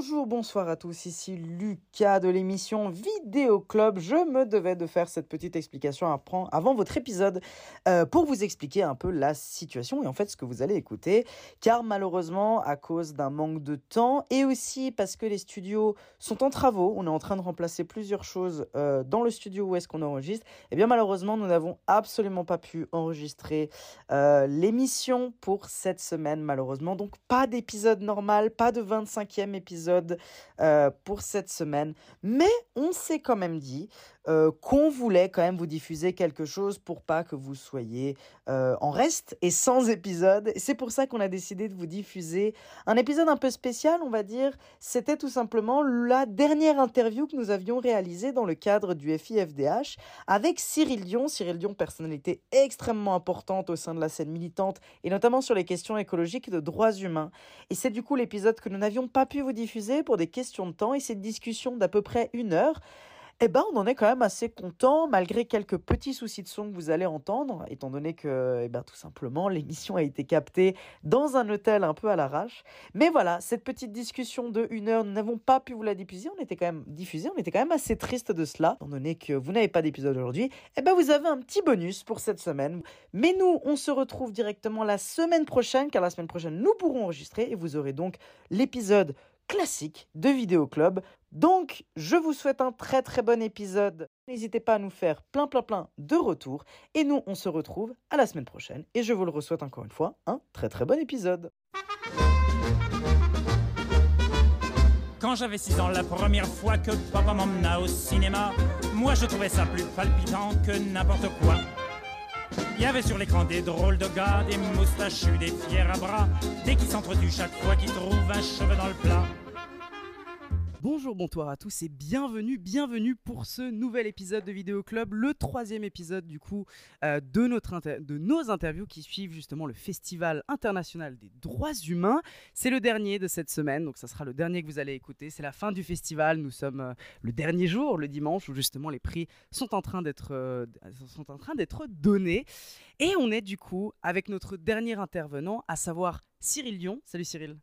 Bonjour, bonsoir à tous, ici Lucas de l'émission Vidéo Club. Je me devais de faire cette petite explication avant votre épisode euh, pour vous expliquer un peu la situation et en fait ce que vous allez écouter. Car malheureusement, à cause d'un manque de temps et aussi parce que les studios sont en travaux, on est en train de remplacer plusieurs choses euh, dans le studio où est-ce qu'on enregistre, et eh bien malheureusement nous n'avons absolument pas pu enregistrer euh, l'émission pour cette semaine malheureusement. Donc pas d'épisode normal, pas de 25e épisode euh, pour cette semaine. Mais on s'est quand même dit euh, qu'on voulait quand même vous diffuser quelque chose pour pas que vous soyez euh, en reste et sans épisode. C'est pour ça qu'on a décidé de vous diffuser un épisode un peu spécial, on va dire. C'était tout simplement la dernière interview que nous avions réalisée dans le cadre du FIFDH avec Cyril Dion. Cyril Dion, personnalité extrêmement importante au sein de la scène militante et notamment sur les questions écologiques et de droits humains. Et c'est du coup l'épisode que nous n'avions pas pu vous diffuser pour des questions de temps et cette discussion d'à peu près une heure eh ben, on en est quand même assez content, malgré quelques petits soucis de son que vous allez entendre, étant donné que, eh ben, tout simplement, l'émission a été captée dans un hôtel un peu à l'arrache. Mais voilà, cette petite discussion de une heure, nous n'avons pas pu vous la diffuser. On était quand même diffusé, on était quand même assez triste de cela, étant donné que vous n'avez pas d'épisode aujourd'hui. Eh ben, vous avez un petit bonus pour cette semaine. Mais nous, on se retrouve directement la semaine prochaine, car la semaine prochaine, nous pourrons enregistrer et vous aurez donc l'épisode classique de Vidéo Club. Donc, je vous souhaite un très très bon épisode. N'hésitez pas à nous faire plein plein plein de retours. Et nous, on se retrouve à la semaine prochaine. Et je vous le souhaite encore une fois, un très très bon épisode. Quand j'avais 6 ans, la première fois que papa m'emmena au cinéma, moi je trouvais ça plus palpitant que n'importe quoi. Il y avait sur l'écran des drôles de gars, des moustachus, des fiers à bras, des qui s'entretuent chaque fois qu'ils trouvent un cheveu dans le plat. Bonjour, bonsoir à tous et bienvenue, bienvenue pour ce nouvel épisode de Vidéo Club, le troisième épisode du coup euh, de, nos interviews qui suivent justement le Festival international des droits humains. C'est le dernier de cette semaine, donc ça sera le dernier que vous allez écouter. C'est la fin du festival, nous sommes euh, le dernier jour, le dimanche, où justement les prix sont en train d'être euh, sont en train d'être donnés. Et on est du coup avec notre dernier intervenant, à savoir Cyril Lyon. Salut Cyril.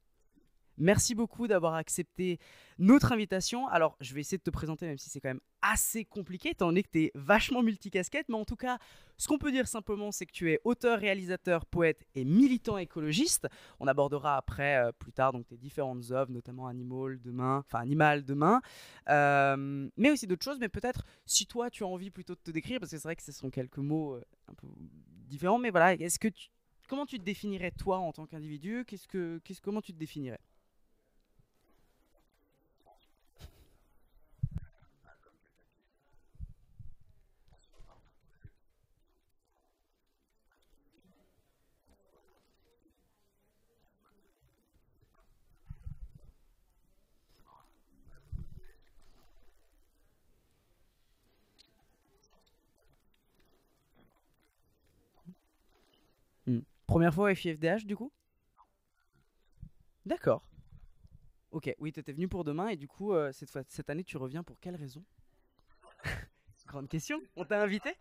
Merci beaucoup d'avoir accepté notre invitation. Alors, je vais essayer de te présenter, même si c'est quand même assez compliqué, étant donné que tu es vachement multicasquette. Mais en tout cas, ce qu'on peut dire simplement, c'est que tu es auteur, réalisateur, poète et militant écologiste. On abordera après, euh, plus tard, donc tes différentes œuvres, notamment Animal demain, enfin Animal demain, euh, mais aussi d'autres choses. Mais peut-être, si toi, tu as envie plutôt de te décrire, parce que c'est vrai que ce sont quelques mots euh, un peu différents, mais voilà, comment tu te définirais toi en tant qu'individu? Comment tu te définirais? Première fois au FIFDH du coup? D'accord. Ok, oui, tu venu pour demain et du coup, euh, cette, fois, cette année, tu reviens pour quelle raison? Grande question. On t'a invité?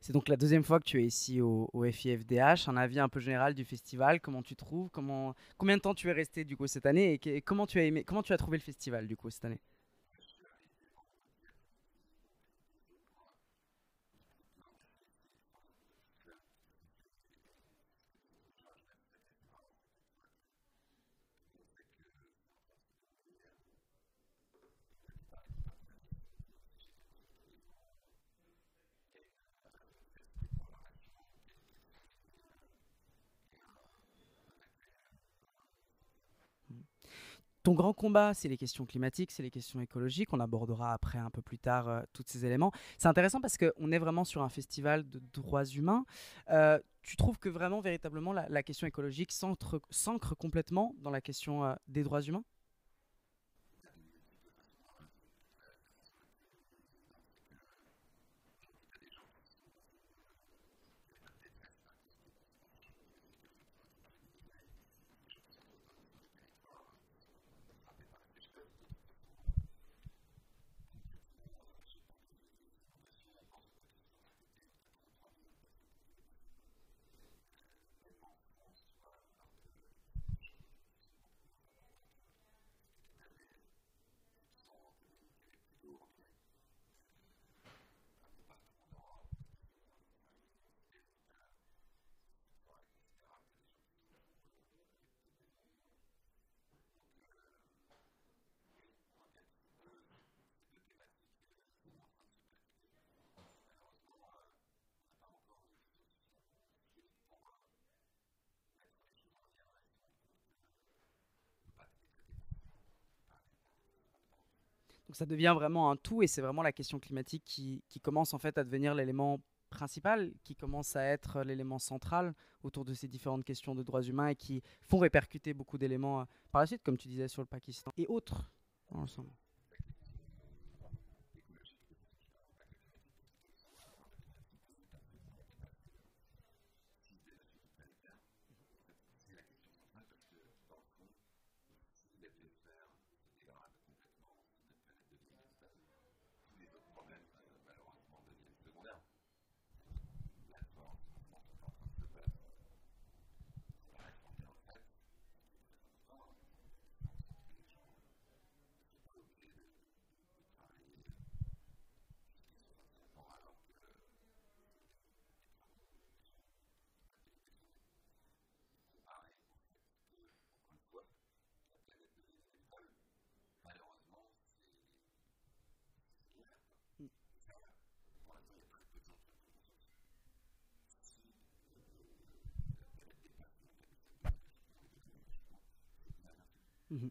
C'est donc la deuxième fois que tu es ici au, FIFDH. Un avis un peu général du festival, comment tu trouves comment, Combien de temps tu es resté du coup cette année et, comment, tu as aimé, comment tu as trouvé le festival du coup cette année? Ton grand combat, c'est les questions climatiques, c'est les questions écologiques. On abordera après un peu plus tard euh, tous ces éléments. C'est intéressant parce qu'on est vraiment sur un festival de droits humains. Euh, tu trouves que vraiment, véritablement, la, question écologique s'ancre complètement dans la question euh, des droits humains? Ça devient vraiment un tout et c'est vraiment la question climatique qui, qui, commence en fait à devenir l'élément principal, qui commence à être l'élément central autour de ces différentes questions de droits humains et qui font répercuter beaucoup d'éléments euh, par la suite, comme tu disais sur le Pakistan et autres ensemble. Mhm.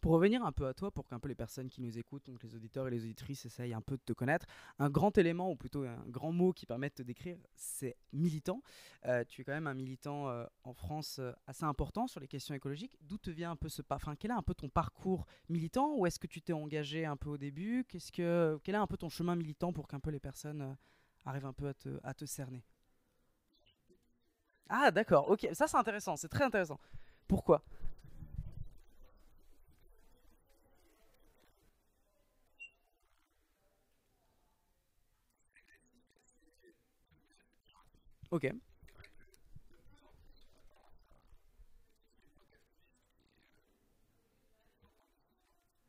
Pour revenir un peu à toi, pour qu'un peu les personnes qui nous écoutent, donc les auditeurs et les auditrices, essayent un peu de te connaître, un grand élément, ou plutôt un grand mot qui permet de te décrire, c'est militant. Euh, tu es quand même un militant euh, en France euh, assez important sur les questions écologiques. D'où te vient un peu ce enfin, quel est un peu ton parcours militant Ou est-ce que tu t'es engagé un peu au début? Qu'est-ce que, Quel est un peu ton chemin militant pour qu'un peu les personnes arrive un peu à te, à te cerner? Ah d'accord, ok, ça c'est intéressant, c'est très intéressant. Pourquoi? Ok.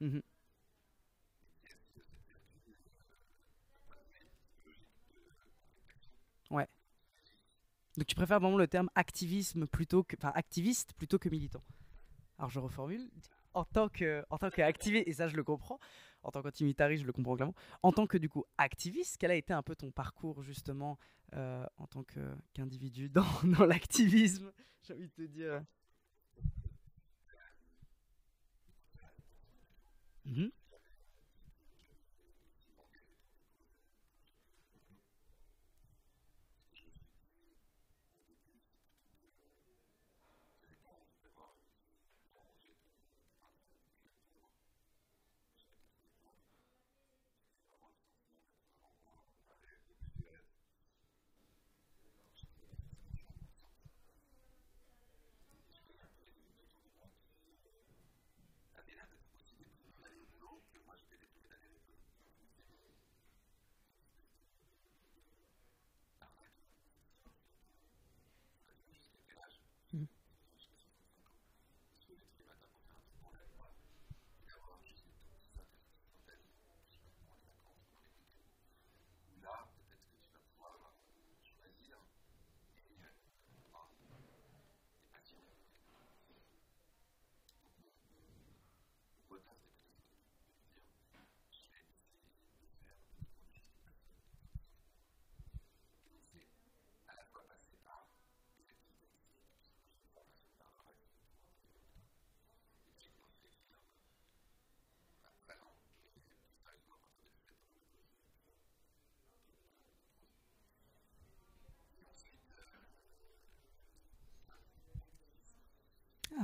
Mhm. Ouais. Donc tu préfères vraiment le terme activisme plutôt que, enfin activiste plutôt que militant. Alors je reformule. En tant que, en tant qu'activiste, et ça je le comprends, en tant qu'antimitariste je le comprends clairement. En tant que du coup activiste, quel a été un peu ton parcours justement euh, en tant qu'individu dans, l'activisme J'ai envie de te dire. Mhm.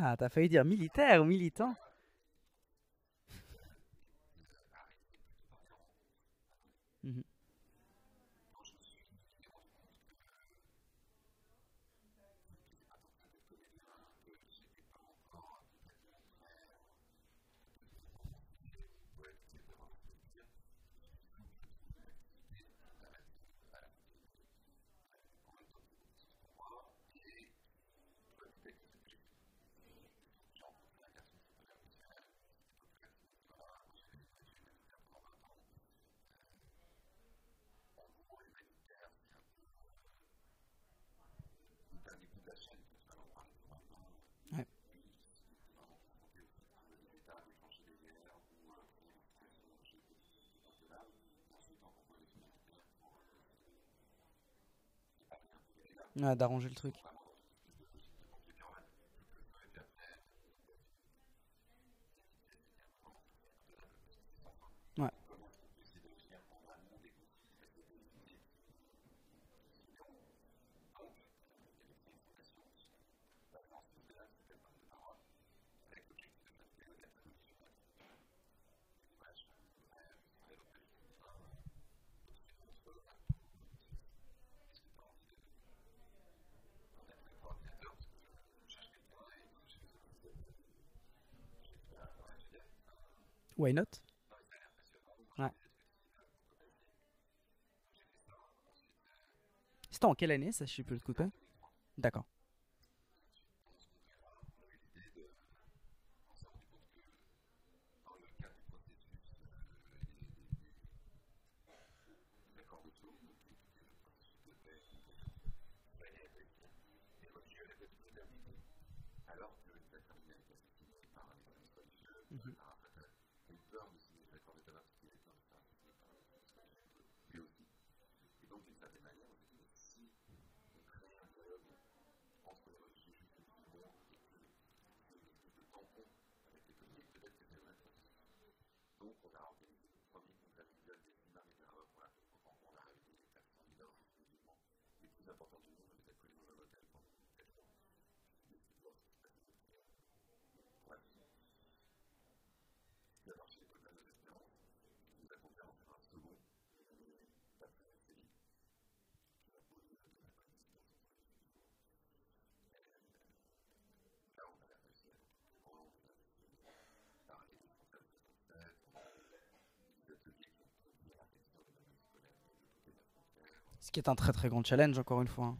Ah, t'as failli dire militaire ou militant Mhm. Ouais, d'arranger le truc. Why not? Ouais. C'était en quelle année ça, je plus le coup de D'accord. cours qu'on a organisé, le premier qu'on a eu lieu dans les on a réuni les 400 leaders les plus importants du monde. Ce qui est un très très grand challenge, encore une fois. hein.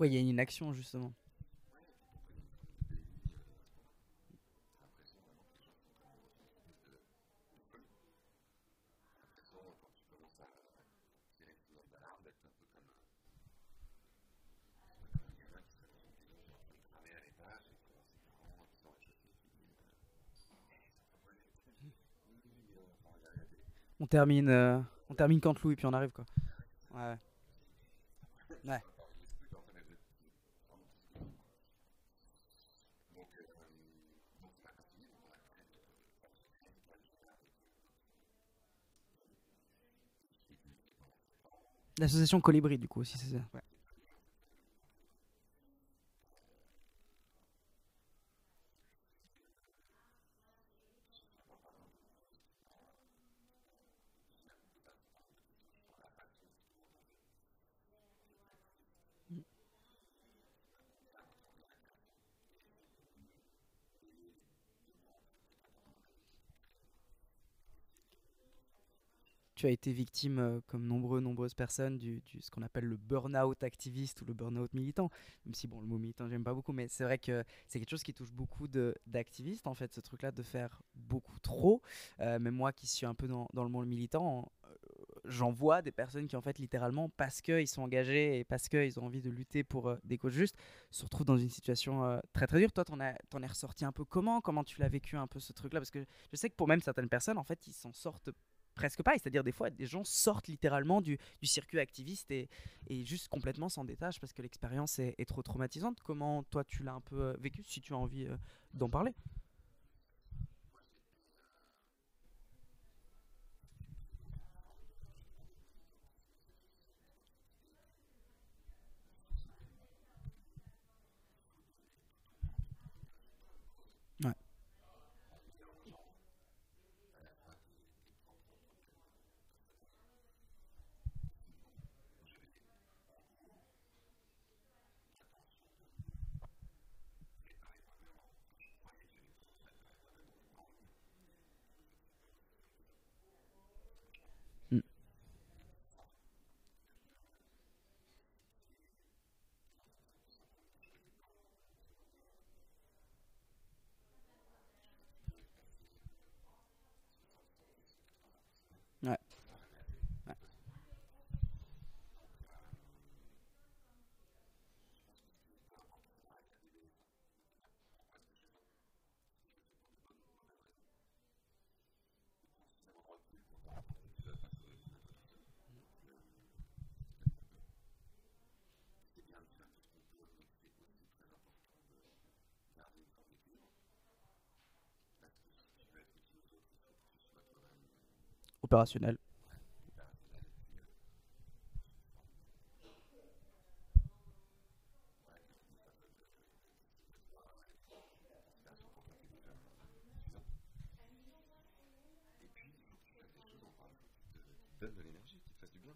Pourquoi il y a une inaction, justement? On termine, euh, on termine Canteloup et puis on arrive quoi. Ouais. Ouais. L'association Colibri, du coup, aussi, c'est ça? Tu as été victime, euh, comme nombreux, nombreuses personnes, du, ce qu'on appelle le burn-out activiste ou le burn-out militant. Même si, bon, le mot militant, j'aime pas beaucoup, mais c'est vrai que c'est quelque chose qui touche beaucoup d'activistes, en fait, ce truc-là de faire beaucoup trop. Euh, même moi qui suis un peu dans, le monde militant, euh, j'en vois des personnes qui, en fait, littéralement, parce qu'ils sont engagés et parce qu'ils ont envie de lutter pour euh, des causes justes, se retrouvent dans une situation euh, très très dure. Toi, t'en, t'en es ressorti un peu comment? Comment tu l'as vécu un peu ce truc-là? Parce que je sais que pour même certaines personnes, en fait, ils s'en sortent presque pas. C'est-à-dire des fois, des gens sortent littéralement du, du circuit activiste et, et juste complètement s'en détachent parce que l'expérience est, est trop traumatisante. Comment toi, tu l'as un peu euh, vécu si tu as envie euh, d'en parler Ouais. Mm. Ouais. Ouais. Opérationnel. donne de l'énergie, qui te fasse du bien.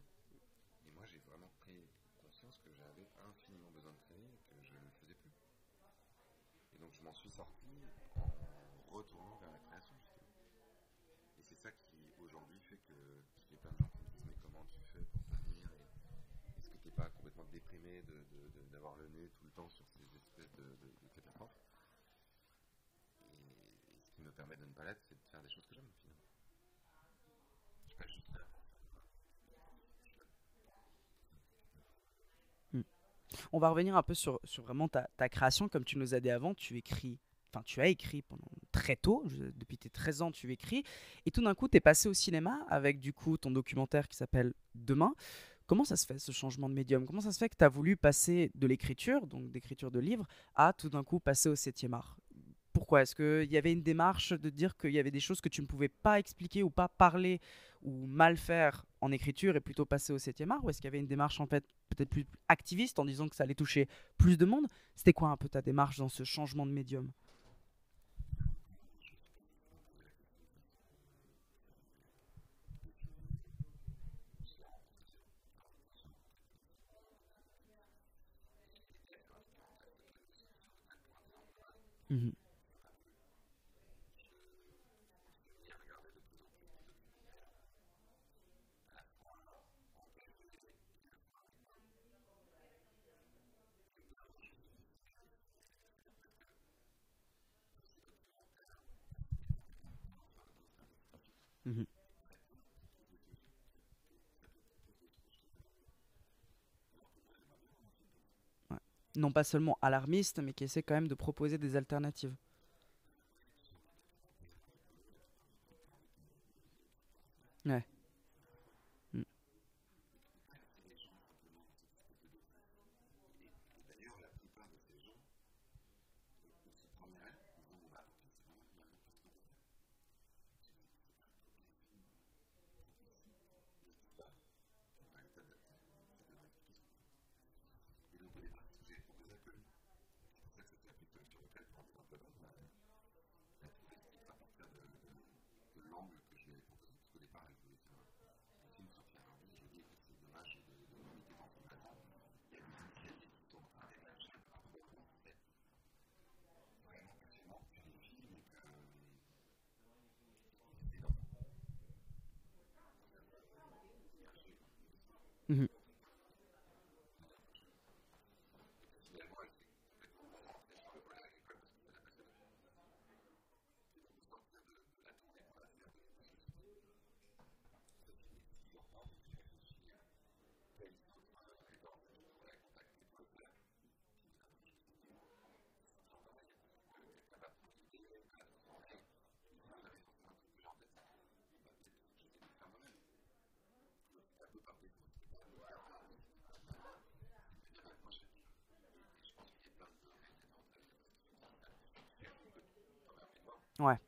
Et moi, j'ai vraiment pris conscience que j'avais infiniment besoin de créer et que je ne le faisais plus. Et donc, je m'en suis sorti en retournant vers la création, justement. Et c'est ça qui, aujourd'hui, fait que qu'il y a plein de gens qui me disent Mais comment tu fais pour tenir et Est-ce que tu n'es pas complètement déprimé de- de- de- d'avoir le nez tout le temps sur ces espèces de, de, de catastrophes et, et ce qui me permet de ne pas l'être, c'est de faire des choses que j'aime, finalement. Je suis pas juste là. On va revenir un peu sur, vraiment ta, création. Comme tu nous as dit avant, tu écris, enfin tu as écrit pendant très tôt, depuis tes 13 ans tu écris, et tout d'un coup tu es passé au cinéma avec du coup ton documentaire qui s'appelle Demain. Comment ça se fait ce changement de médium? Comment ça se fait que tu as voulu passer de l'écriture, donc d'écriture de livres, à tout d'un coup passer au 7 art? Est-ce qu'il y avait une démarche de dire qu'il y avait des choses que tu ne pouvais pas expliquer ou pas parler ou mal faire en écriture et plutôt passer au 7 art? Ou est-ce qu'il y avait une démarche en fait peut-être plus activiste en disant que ça allait toucher plus de monde? C'était quoi un peu ta démarche dans ce changement de médium? Mhm. Mhm. Ouais. Non pas seulement alarmiste, mais qui essaie quand même de proposer des alternatives. Ouais. Ouais.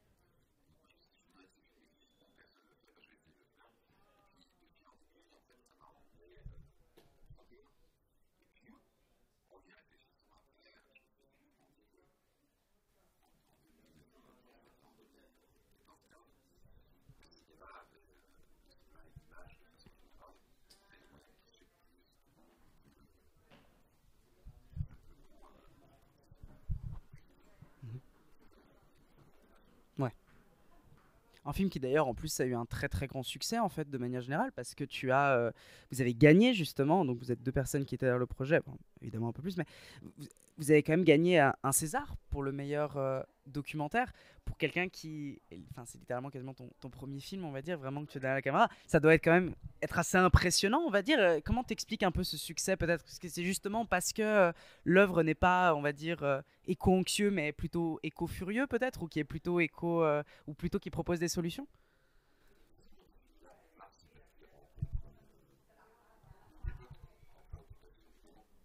Un film qui d'ailleurs en plus a eu un très très grand succès en fait de manière générale parce que tu as, euh, vous avez gagné justement, donc vous êtes deux personnes qui étaient dans le projet, évidemment un peu plus, mais vous, vous avez quand même gagné un, un César pour le meilleur euh, documentaire pour quelqu'un qui, enfin c'est littéralement quasiment ton, premier film on va dire, vraiment que tu es derrière la caméra, ça doit être quand même être assez impressionnant on va dire. Euh, Comment t'expliques un peu ce succès peut-être? Parce que c'est justement parce que euh, l'œuvre n'est pas on va dire euh, éco-anxieux mais plutôt éco-furieux peut-être ou qui est plutôt éco euh, ou plutôt qui propose des solutions?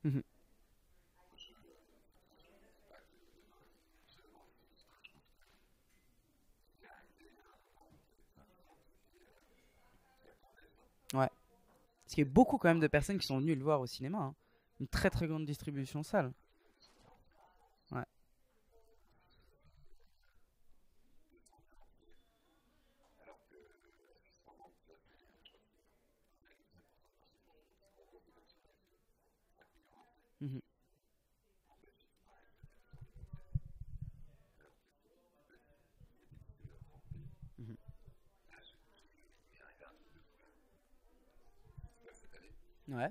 Mhm. Ouais. Parce qu'il y beaucoup quand même de personnes qui sont venues le voir au cinéma. hein. Une très très grande distribution salle. Ouais. Mhm. Mhm. Ouais.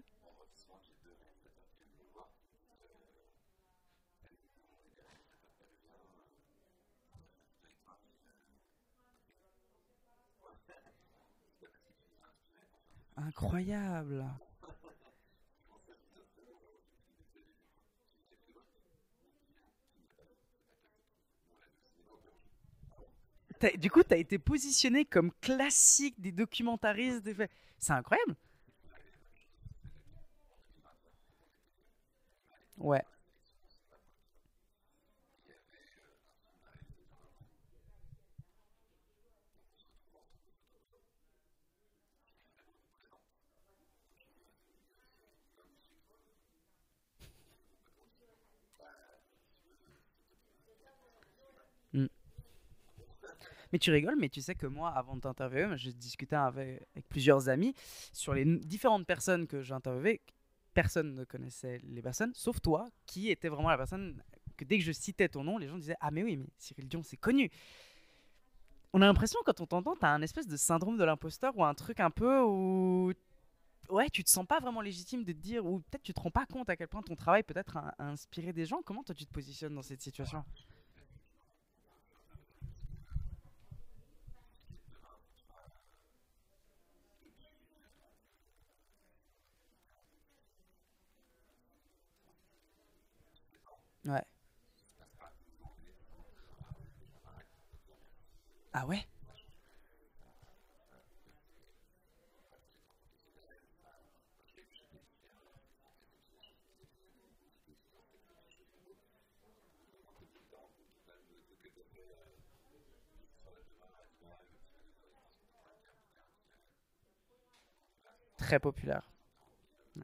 Incroyable. Du coup, tu été positionné comme classique des documentaristes. Des... C'est incroyable. Ouais. Mm. Mais tu rigoles, mais tu sais que moi, avant de t'interviewer, j'ai discuté avec, avec plusieurs amis sur les différentes personnes que j'ai interviewées. Personne ne connaissait les personnes, sauf toi, qui était vraiment la personne que dès que je citais ton nom, les gens disaient Ah, mais oui, mais Cyril Dion, c'est connu. On a l'impression, quand on t'entend, t'as un espèce de syndrome de l'imposteur ou un truc un peu où. Ouais, tu te sens pas vraiment légitime de te dire, ou peut-être tu te rends pas compte à quel point ton travail peut-être a, a inspiré des gens. Comment toi tu te positionnes dans cette situation? Ouais. Ah ouais? Très populaire. Ouais.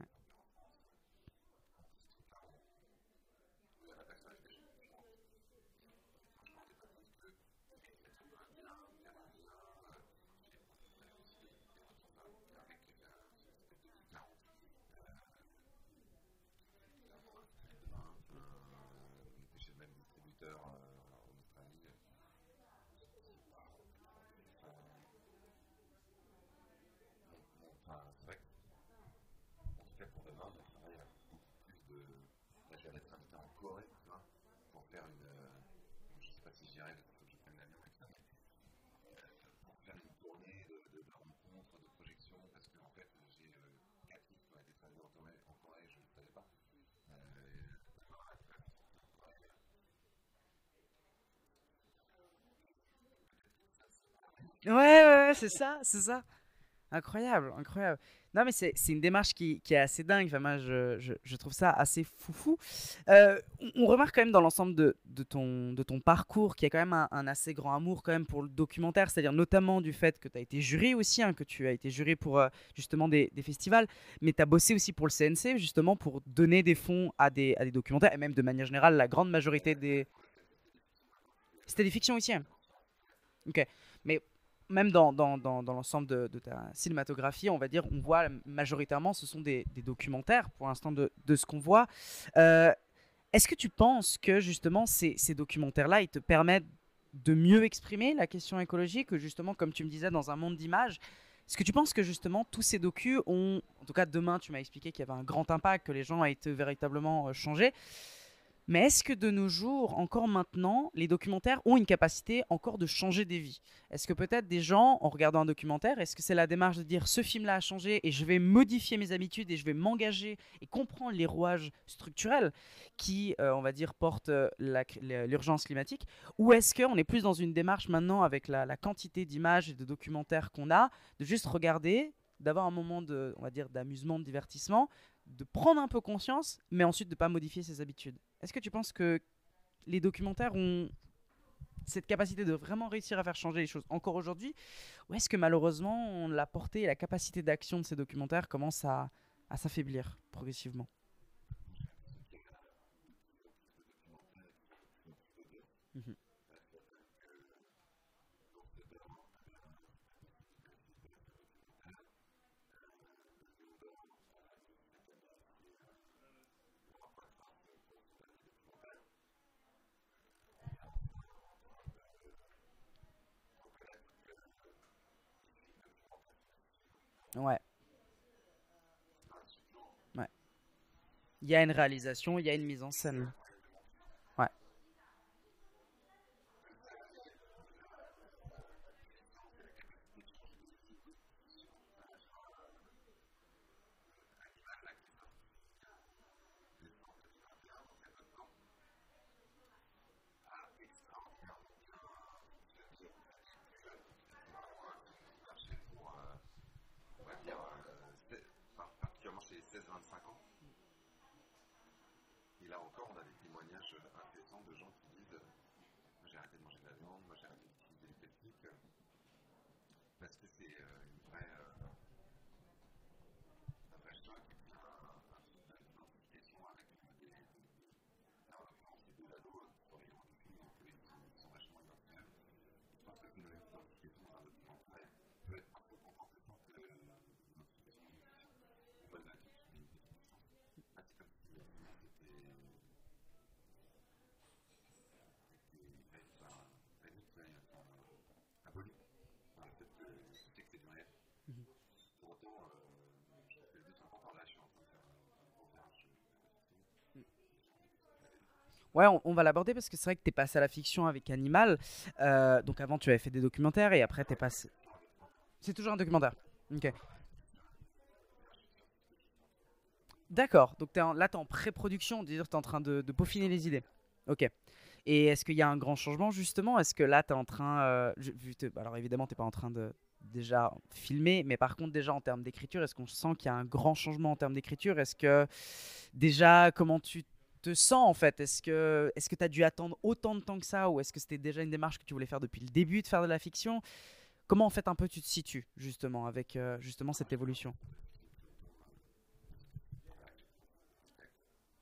On était chez le même distributeur euh, en Australie. Bon, bon, enfin, c'est vrai que, en tout cas pour demain, on travaille à beaucoup plus de. Là, je viens d'être invité en Corée, tu vois, pour faire une. euh, qu'il faut que ça, mais pour faire une tournée de, de, rencontres, de projections, parce qu'en fait, j'ai euh, quatre livres qui ont été traduits en Corée, en Corée je ne savais pas. Euh, Ouais, ouais, ouais, c'est ça, c'est ça. Incroyable, incroyable. Non, mais c'est une démarche qui, est assez dingue. Enfin, moi, je, trouve ça assez foufou. Euh, on, remarque quand même dans l'ensemble de, ton, parcours qu'il y a quand même un, assez grand amour quand même pour le documentaire, c'est-à-dire notamment du fait que tu as été jury aussi, hein, que tu as été jury pour euh, justement des, des festivals, mais tu as bossé aussi pour le CNC, justement pour donner des fonds à des, à des documentaires, et même de manière générale, la grande majorité des... C'était des fictions aussi. hein Ok. Même dans, dans, dans, l'ensemble de, ta cinématographie, on va dire, on voit majoritairement, ce sont des, documentaires pour l'instant de, de ce qu'on voit. Euh, Est-ce que tu penses que justement ces, ces documentaires-là, ils te permettent de mieux exprimer la question écologique, que justement, comme tu me disais, dans un monde d'images, est-ce que tu penses que justement tous ces docus ont, en tout cas demain, tu m'as expliqué qu'il y avait un grand impact, que les gens ont été véritablement euh, changés, mais est-ce que de nos jours, encore maintenant, les documentaires ont une capacité encore de changer des vies? Est-ce que peut-être des gens, en regardant un documentaire, est-ce que c'est la démarche de dire ce film-là a changé et je vais modifier mes habitudes et je vais m'engager et comprendre les rouages structurels qui, euh, on va dire, portent euh, l'urgence climatique? Ou est-ce qu'on est plus dans une démarche maintenant avec la, la quantité d'images et de documentaires qu'on a, de juste regarder, d'avoir un moment de, on va dire, d'amusement, de divertissement, de prendre un peu conscience, mais ensuite de ne pas modifier ses habitudes? Est-ce que tu penses que les documentaires ont cette capacité de vraiment réussir à faire changer les choses encore aujourd'hui Ou est-ce que malheureusement la portée et la capacité d'action de ces documentaires commencent à, s'affaiblir progressivement? Ouais. Ouais. Il y a une réalisation, il y a une mise en scène. Ouais. on va dire, euh, c'est- par- particulièrement chez les 16-25 ans. Et là encore, on a des témoignages incessants de gens qui disent euh, Moi, j'ai arrêté de manger de la viande, moi j'ai arrêté d'utiliser les pesticides, euh, parce que c'est euh, une vraie. euh, un vrai choc et puis un- un- une identification avec des. là, en l'occurrence, les deux ados euh, qui sont les grands filles, donc eux, ils sont vachement identifiables. Je pense que une identification dans un documentaire peut être un peu confortable que l'identification d'une bonne nature sur une définition. Ah, c'est comme si euh, le monde était. était enfin, réduit, enfin, aboli. Par le fait que je sais que c'est du réel. Pour autant, euh, je fais le but important là, je suis en train de faire un un gros virage. Ouais, on, va l'aborder parce que c'est vrai que tu es passé à la fiction avec Animal. Euh, donc avant, tu avais fait des documentaires et après, tu es passé. C'est toujours un documentaire. Ok. D'accord. Donc t'es là, tu es en pré-production, tu es en train de, peaufiner les idées. Ok. Et est-ce qu'il y a un grand changement justement? Est-ce que là, tu es en train. euh, alors évidemment, tu pas en train de déjà filmer, mais par contre, déjà en termes d'écriture, est-ce qu'on sent qu'il y a un grand changement en termes d'écriture? Est-ce que déjà, comment tu te sens en fait? Est-ce que est-ce que tu as dû attendre autant de temps que ça? Ou est-ce que c'était déjà une démarche que tu voulais faire depuis le début de faire de la fiction? Comment en fait un peu tu te situes justement avec euh, justement cette évolution?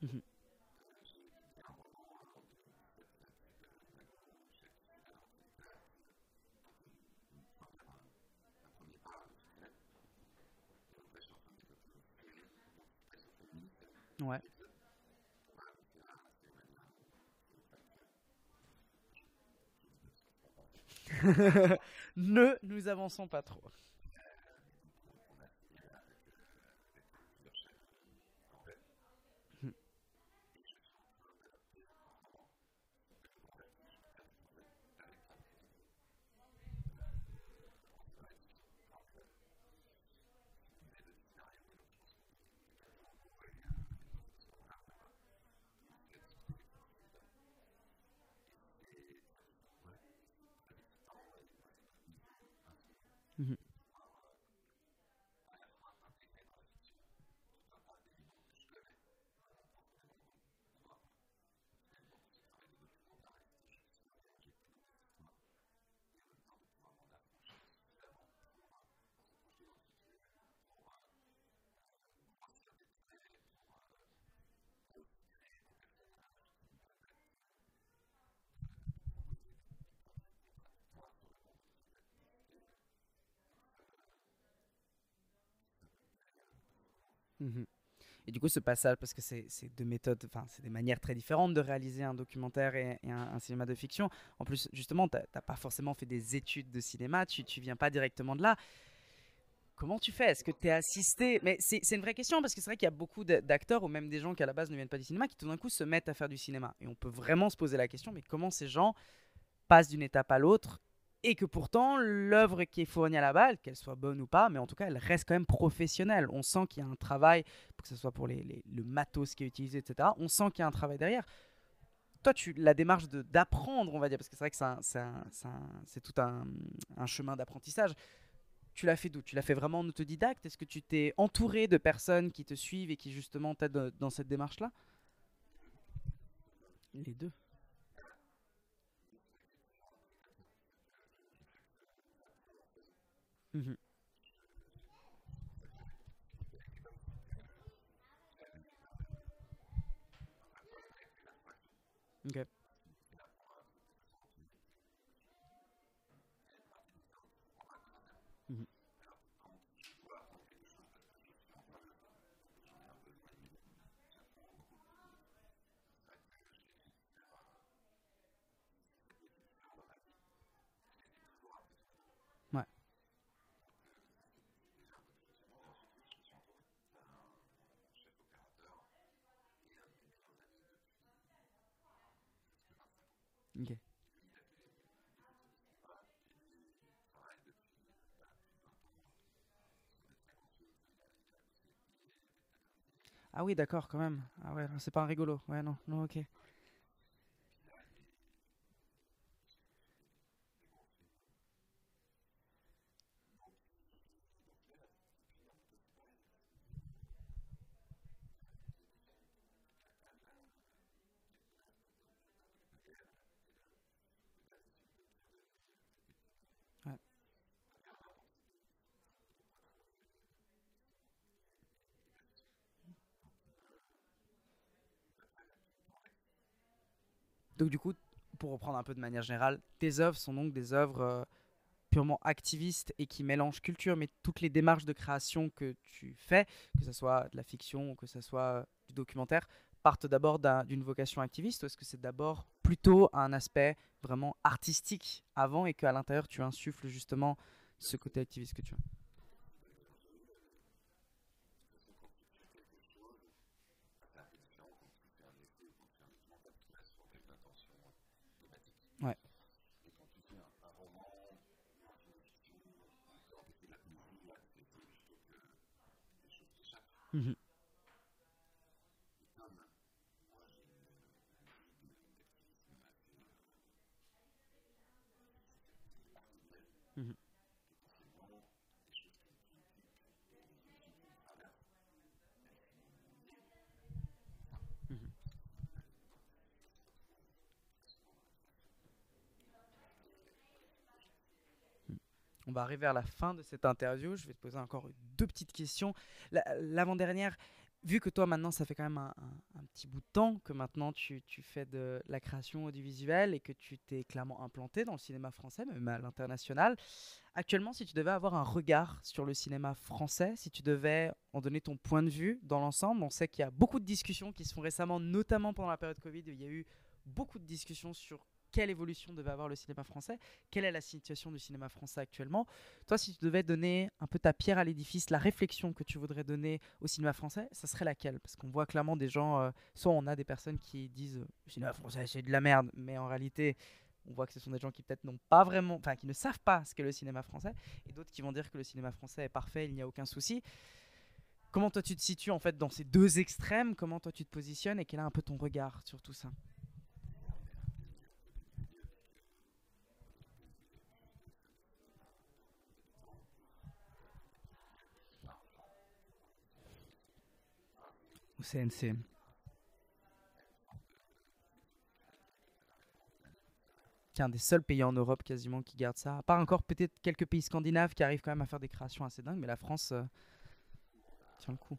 Mhm. Ouais. ne nous avançons pas trop. Mhm. Et du coup, ce passage, parce que c'est deux méthodes, enfin, c'est des manières très différentes de réaliser un documentaire et, un, un cinéma de fiction. En plus, justement, tu n'as pas forcément fait des études de cinéma, tu ne viens pas directement de là. Comment tu fais? Est-ce que tu es assisté? Mais c'est une vraie question parce que c'est vrai qu'il y a beaucoup d'acteurs ou même des gens qui à la base ne viennent pas du cinéma qui tout d'un coup se mettent à faire du cinéma. Et on peut vraiment se poser la question, mais comment ces gens passent d'une étape à l'autre et que pourtant l'œuvre qui est fournie à la balle, qu'elle soit bonne ou pas, mais en tout cas elle reste quand même professionnelle. On sent qu'il y a un travail, que ce soit pour le matos qui est utilisé, etc. On sent qu'il y a un travail derrière. Toi, tu, la démarche d'apprendre, on va dire, parce que c'est vrai que c'est tout un chemin d'apprentissage. Tu l'as fait d'où? Tu l'as fait vraiment en autodidacte? Est-ce que tu t'es entouré de personnes qui te suivent et qui justement t'aident dans cette démarche-là? Les deux. Mhm. Ok. Mhm. Ouais. Ah oui, d'accord, quand même. Ah ouais, c'est pas un rigolo. Ouais, non, non, ok. Donc du coup, pour reprendre un peu de manière générale, tes œuvres sont donc des œuvres euh, purement activistes et qui mélangent culture, mais toutes les démarches de création que tu fais, que ce soit de la fiction ou que ce soit euh, du documentaire, partent d'abord d'un- d'une vocation activiste ou est-ce que c'est d'abord plutôt un aspect vraiment artistique avant et qu'à l'intérieur tu insuffles justement ce côté activiste que tu as Ouais. Mhm. On va arriver à la fin de cette interview. Je vais te poser encore deux petites questions. La- L'avant-dernière, vu que toi maintenant, ça fait quand même un petit bout de temps que maintenant tu, tu fais de la création audiovisuelle et que tu t'es clairement implanté dans le cinéma français, même à l'international. Actuellement, si tu devais avoir un regard sur le cinéma français, si tu devais en donner ton point de vue dans l'ensemble, on sait qu'il y a beaucoup de discussions qui se font récemment, notamment pendant la période Covid. Il y a eu beaucoup de discussions sur quelle évolution devait avoir le cinéma français, quelle est la situation du cinéma français actuellement. Toi, si tu devais donner un peu ta pierre à l'édifice, la réflexion que tu voudrais donner au cinéma français, ça serait laquelle? Parce qu'on voit clairement des gens, euh, soit on a des personnes qui disent le cinéma français c'est de la merde, mais en réalité, on voit que ce sont des gens qui peut-être n'ont pas vraiment, enfin qui ne savent pas ce qu'est le cinéma français, et d'autres qui vont dire que le cinéma français est parfait, il n'y a aucun souci. Comment toi tu te situes en fait dans ces deux extrêmes? Comment toi tu te positionnes? Et quel est un peu ton regard sur tout ça? Au CNC. Un des seuls pays en Europe quasiment qui garde ça. À part encore peut-être quelques pays scandinaves qui arrivent quand même à faire des créations assez dingues, mais la France euh, tient le coup.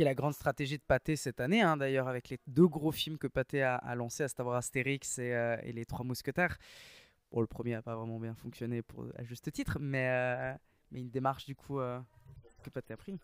Qui est la grande stratégie de Pathé cette année, hein, d'ailleurs, avec les deux gros films que Pathé a, a lancés, à savoir Astérix et, euh, Les Trois Mousquetaires. Bon, le premier n'a pas vraiment bien fonctionné pour, à juste titre, mais, euh, mais une démarche du coup euh, que Pathé a pris.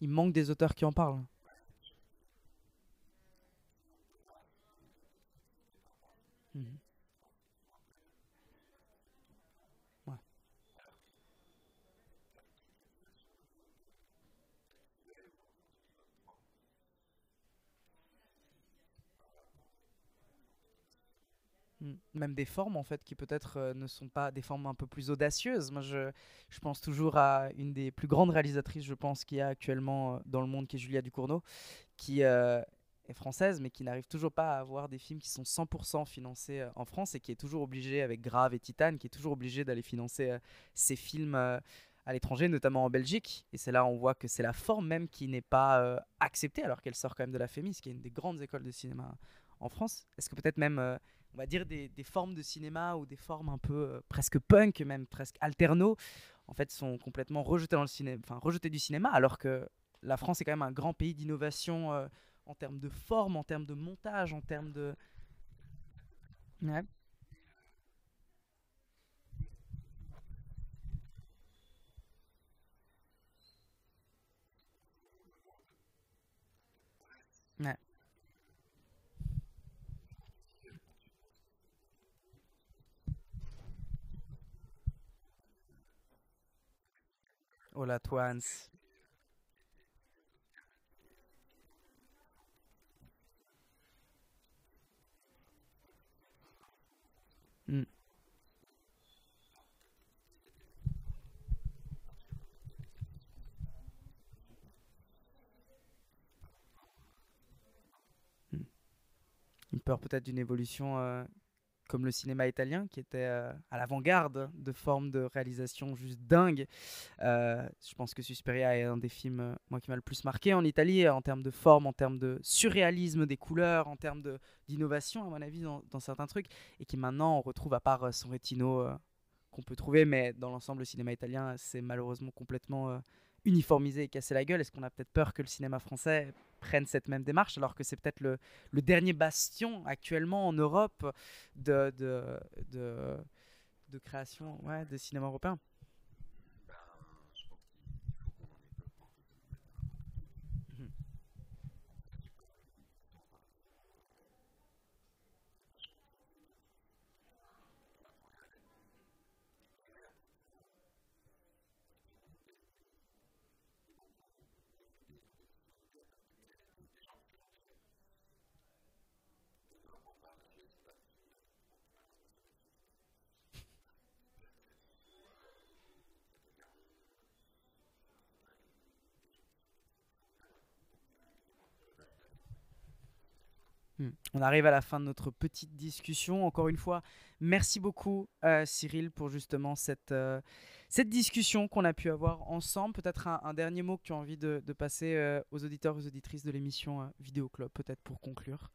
Il manque des auteurs qui en parlent. Mhm. Ouais. Mm. Même des formes en fait qui peut-être euh, ne sont pas des formes un peu plus audacieuses. Moi je, je pense toujours à une des plus grandes réalisatrices je pense qu'il y a actuellement euh, dans le monde qui est Julia Ducournau qui euh, est française mais qui n'arrive toujours pas à avoir des films qui sont 100% financés en France et qui est toujours obligée avec Grave et Titane qui est toujours obligée d'aller financer ses films à l'étranger, notamment en Belgique. Et c'est là on voit que c'est la forme même qui n'est pas acceptée alors qu'elle sort quand même de la FEMIS, qui est une des grandes écoles de cinéma en France. Est-ce que peut-être même, on va dire, des, formes de cinéma ou des formes un peu euh, presque punk, même presque alterno, en fait, sont complètement rejetées, dans le enfin, du cinéma alors que la France est quand même un grand pays d'innovation euh, en termes de forme, en termes de montage, en termes de... Ouais. All at once. Mm. Une peur peut-être d'une évolution euh, comme le cinéma italien, qui était euh, à l'avant-garde de formes de réalisation juste dingues. Euh, je pense que Suspiria est un des films, euh, moi, qui m'a le plus marqué en Italie, en termes de forme, en termes de surréalisme des couleurs, en termes d'innovation, à mon avis, dans, certains trucs, et qui maintenant on retrouve, à part son rétino qu'on peut trouver, mais dans l'ensemble, le cinéma italien, c'est malheureusement complètement uniformisé et cassé la gueule. Est-ce qu'on a peut-être peur que le cinéma français prenne cette même démarche, alors que c'est peut-être le, dernier bastion actuellement en Europe de, de, de, de création de cinéma européen Ben, je pense qu'il faut qu'on en ait peur pour que Mhm. Hmm. On arrive à la fin de notre petite discussion. Encore une fois, merci beaucoup euh, Cyril pour justement cette, euh, cette discussion qu'on a pu avoir ensemble. Peut-être un, dernier mot que tu as envie de, passer euh, aux auditeurs, aux auditrices de l'émission euh, Vidéo Club, peut-être pour conclure.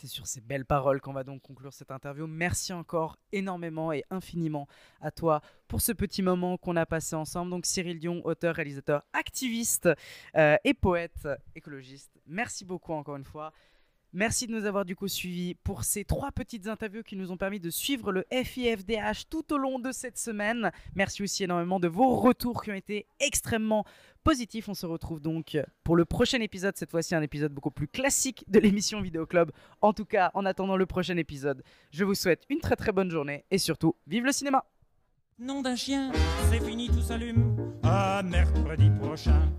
C'est sur ces belles paroles qu'on va donc conclure cette interview. Merci encore énormément et infiniment à toi pour ce petit moment qu'on a passé ensemble. Donc Cyril Dion, auteur, réalisateur, activiste euh, et poète écologiste. Merci beaucoup encore une fois. Merci de nous avoir du coup suivis pour ces trois petites interviews qui nous ont permis de suivre le FIFDH tout au long de cette semaine. Merci aussi énormément de vos retours qui ont été extrêmement positifs. On se retrouve donc pour le prochain épisode, cette fois-ci un épisode beaucoup plus classique de l'émission Vidéo Club. En tout cas, en attendant le prochain épisode, je vous souhaite une très très bonne journée et surtout, vive le cinéma Nom d'un chien, c'est fini, tout s'allume. Mercredi prochain.